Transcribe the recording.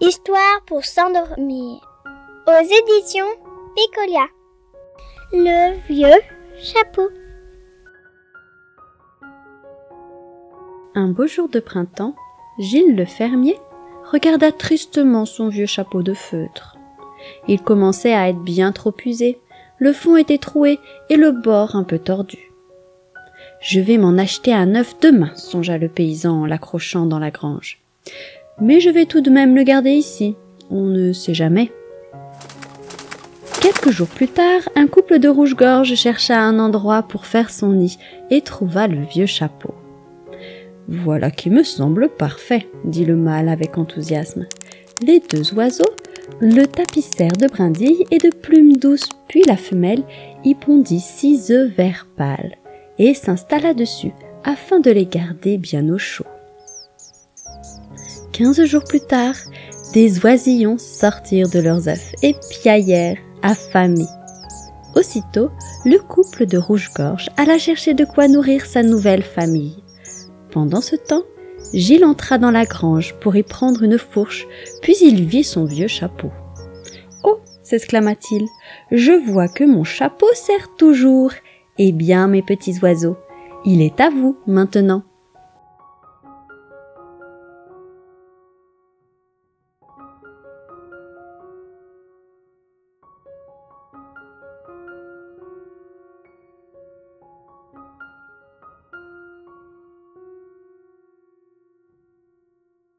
Histoire pour s'endormir. Aux éditions Picolia. Le vieux chapeau. Un beau jour de printemps, Gilles le fermier regarda tristement son vieux chapeau de feutre. Il commençait à être bien trop usé, le fond était troué et le bord un peu tordu. Je vais m'en acheter un neuf demain, songea le paysan en l'accrochant dans la grange. Mais je vais tout de même le garder ici. On ne sait jamais. Quelques jours plus tard, un couple de rouge-gorge chercha un endroit pour faire son nid et trouva le vieux chapeau. Voilà qui me semble parfait, dit le mâle avec enthousiasme. Les deux oiseaux le tapissèrent de brindilles et de plumes douces, puis la femelle y pondit six œufs verts pâles et s'installa dessus afin de les garder bien au chaud. Quinze jours plus tard, des oisillons sortirent de leurs œufs et piaillèrent, affamés. Aussitôt, le couple de rouge-gorge alla chercher de quoi nourrir sa nouvelle famille. Pendant ce temps, Gilles entra dans la grange pour y prendre une fourche, puis il vit son vieux chapeau. Oh s'exclama-t-il, je vois que mon chapeau sert toujours. Eh bien, mes petits oiseaux, il est à vous maintenant.